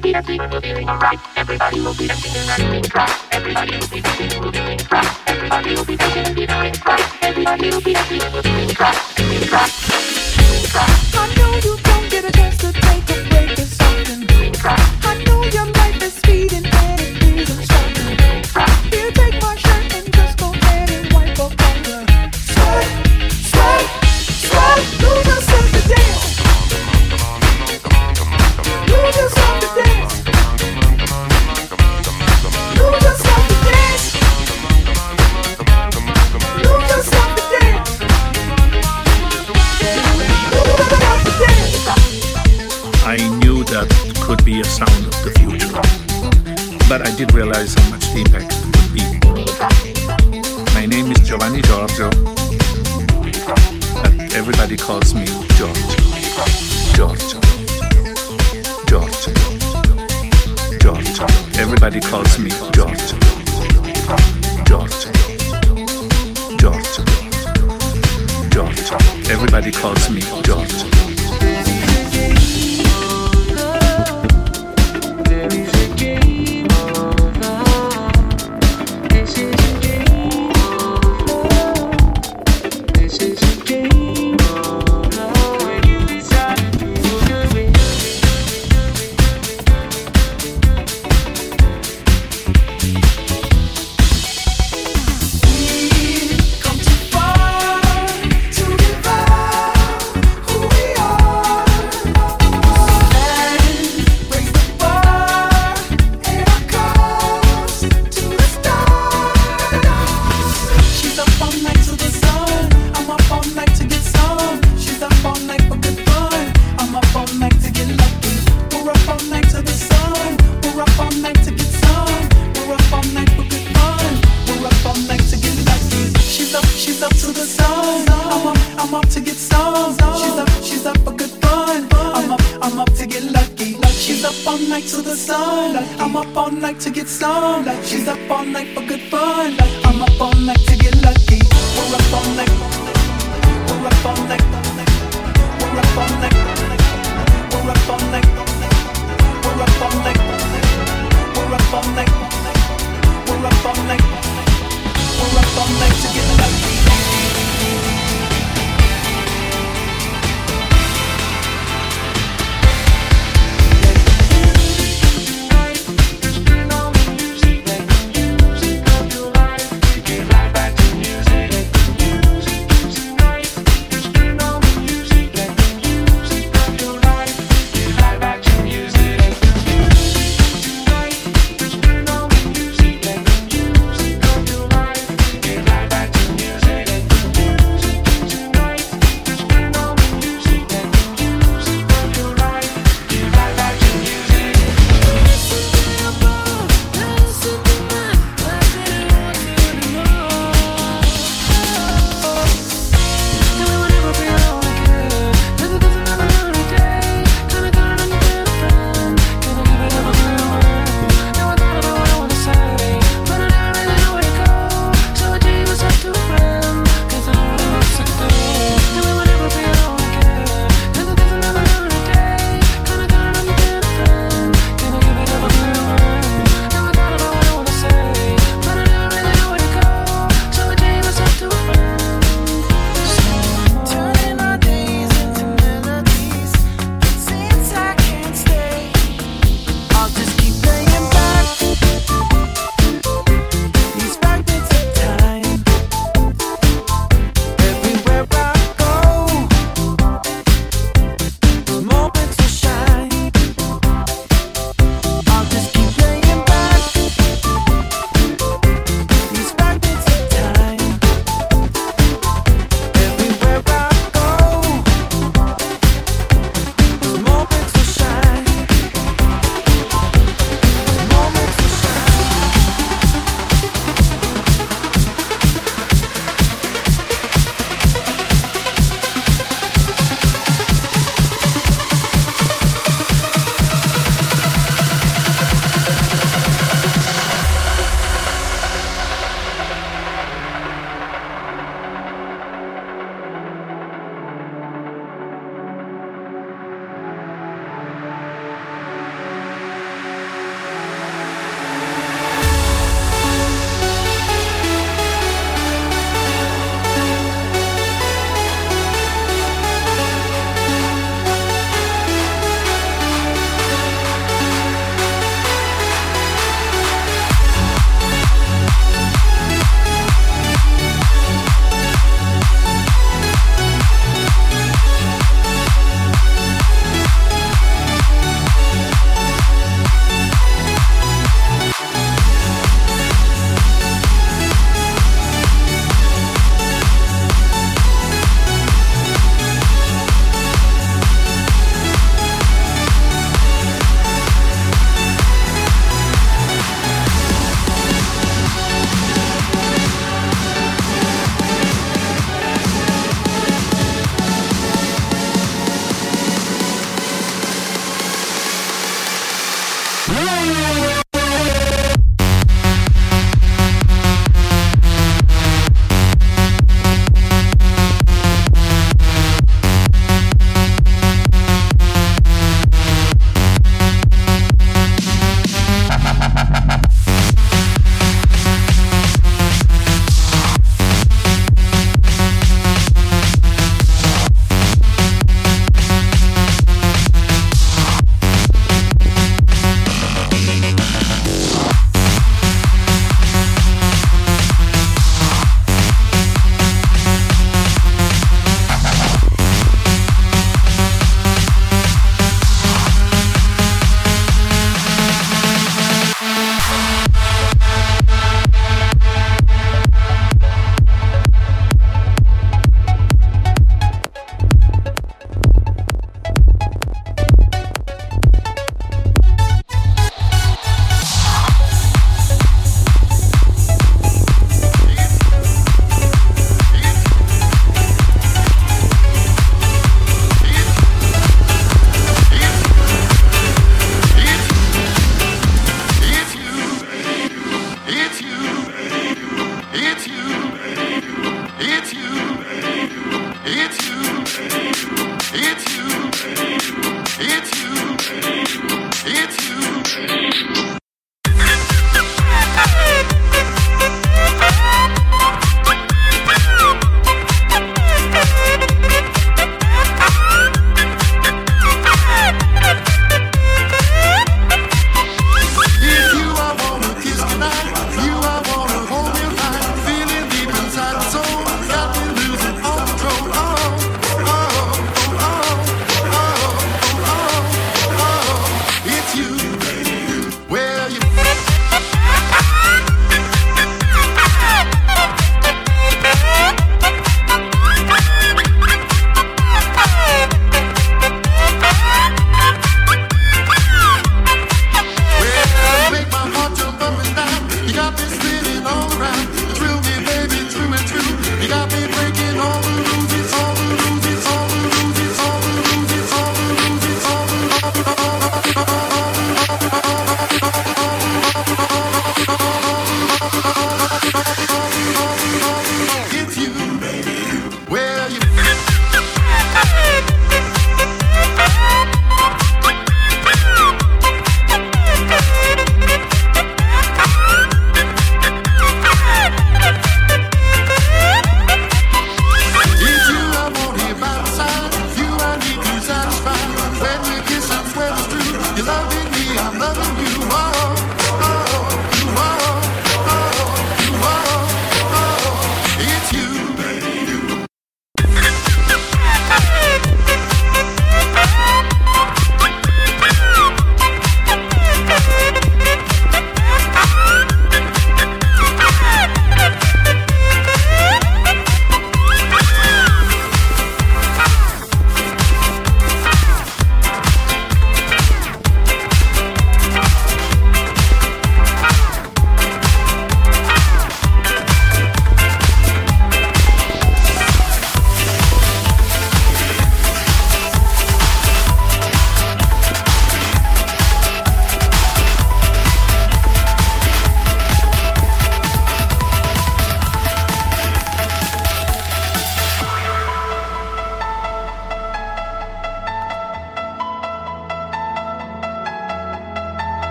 will be and moving in right. Everybody will be dancing and in. Everybody will be and moving in. Everybody will be and moving in. Everybody will be and moving in In. I know you don't get a chance to take a break or something. I know your life is speeding. be a sound of the future. But I did realize how much the impact would be. My name is Giovanni Giorgio, but everybody calls me Giorgio. Giorgio. Giorgio. Giorgio. Everybody calls me Giorgio. Giorgio. Giorgio. Giorgio. Everybody calls me Giorgio.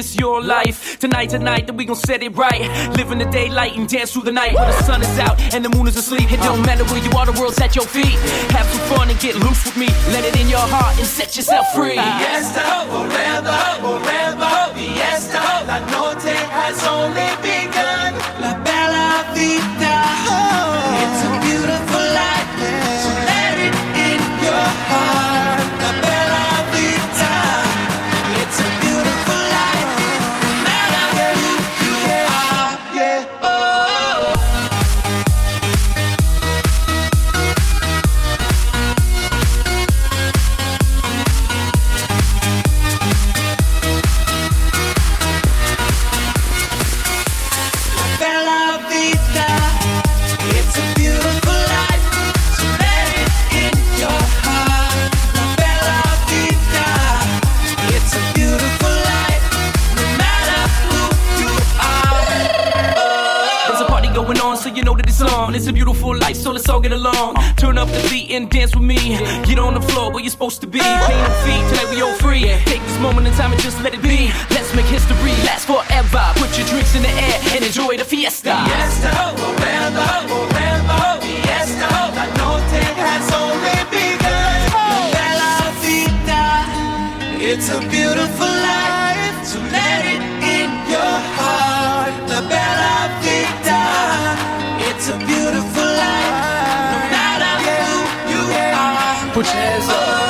this your life. Tonight, tonight, that we gon' set it right. Live in the daylight and dance through the night. When the sun is out and the moon is asleep, it don't matter where you are, the world's at your feet. Have some fun and get loose with me. Let it in your heart and set yourself free. Fiesta, forever, forever. Fiesta, la noche has only begun. La bella vida. 不知道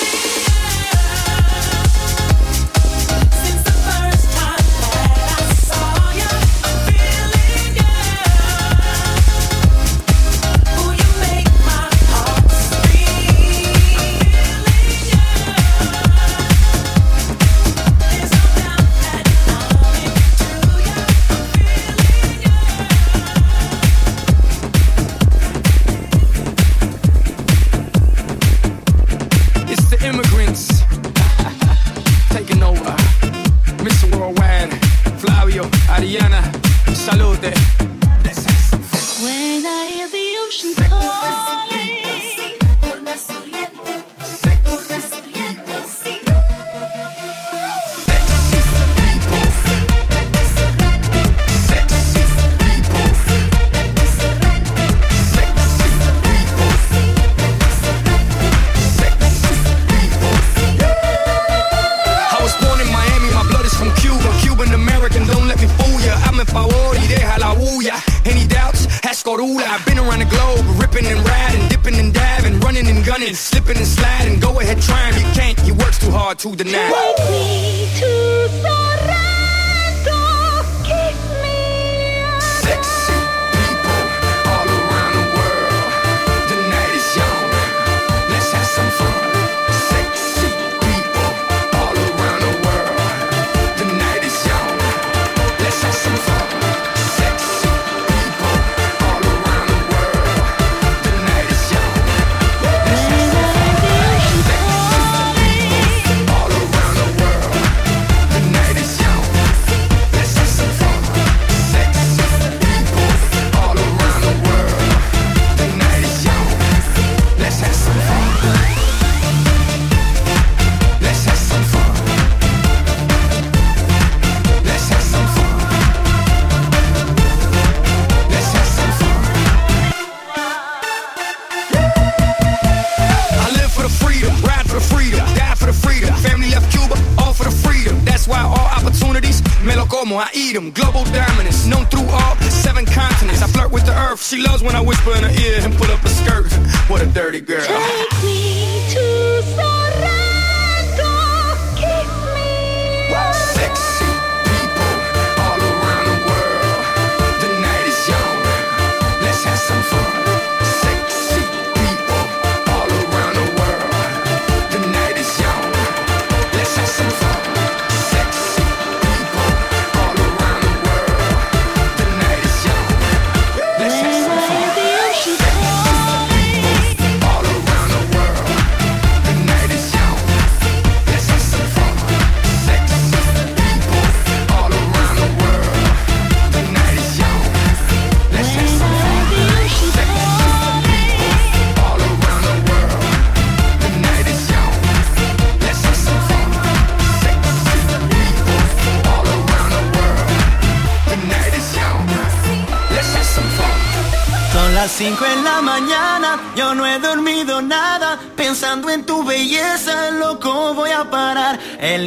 salute.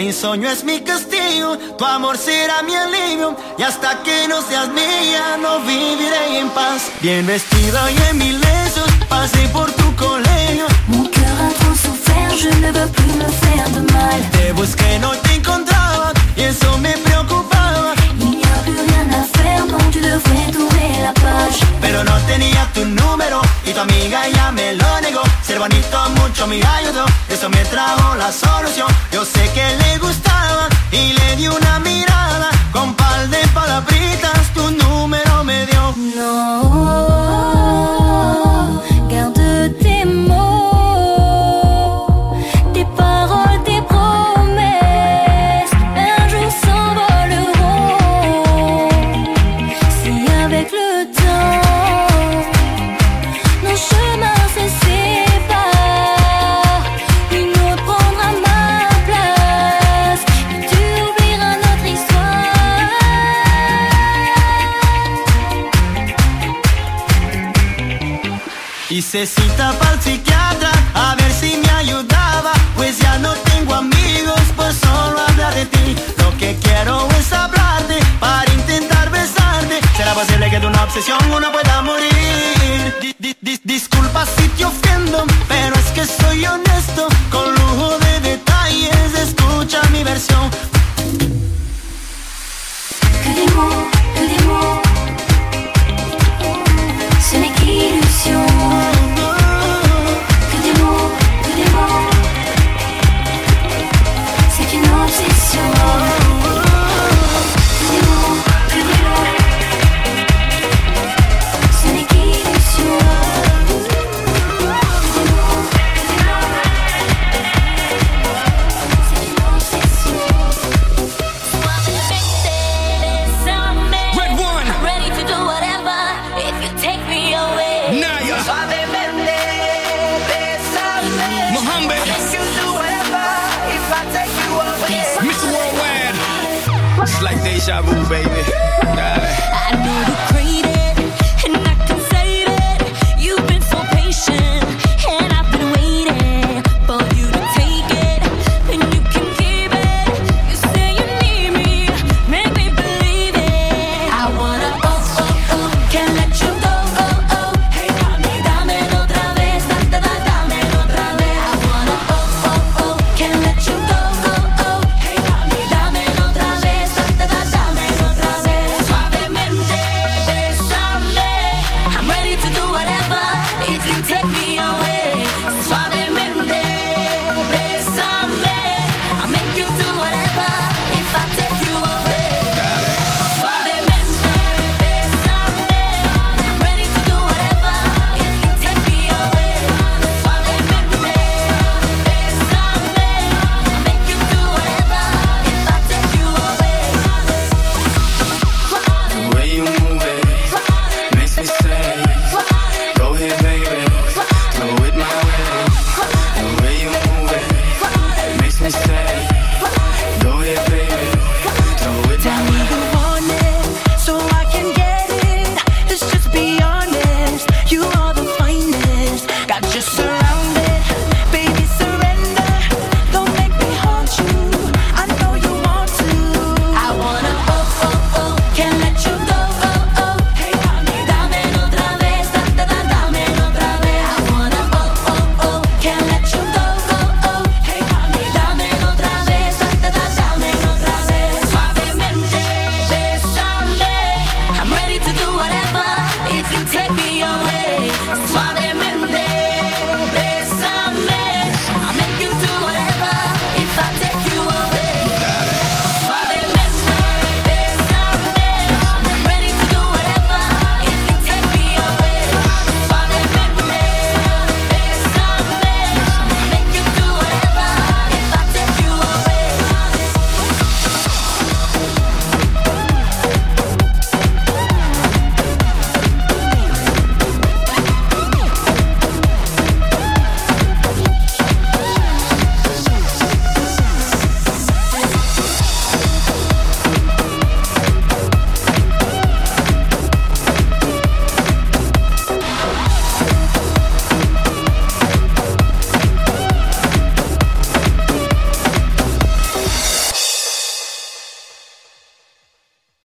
El insomnio es mi castigo, tu amor será mi alivio. Y hasta que no seas mía, no viviré en paz. Bien vestida y en mil besos, pasé por tu colegio. Mon cœur a tant souffert, je ne veux plus me faire de mal. Te busqué, no te encontraba, y eso me preocupa. Pero no tenía tu número y tu amiga ya me lo negó. Ser bonito mucho me ayudó, eso me trajo la solución. Yo sé que le gustaba y le di una mirada. Con par de palabritas tu número me dio. No. Hice cita para el psiquiatra a ver si me ayudaba. Pues ya no tengo amigos, pues solo habla de ti. Lo que quiero es hablarte para intentar besarte. ¿Será posible que de una obsesión uno pueda morir? Di- di- di- disculpa si te ofendo, pero es que soy honesto. Con lujo de detalles, escucha mi versión. Ce n'est qu'illusion. It's like deja vu, baby. I know the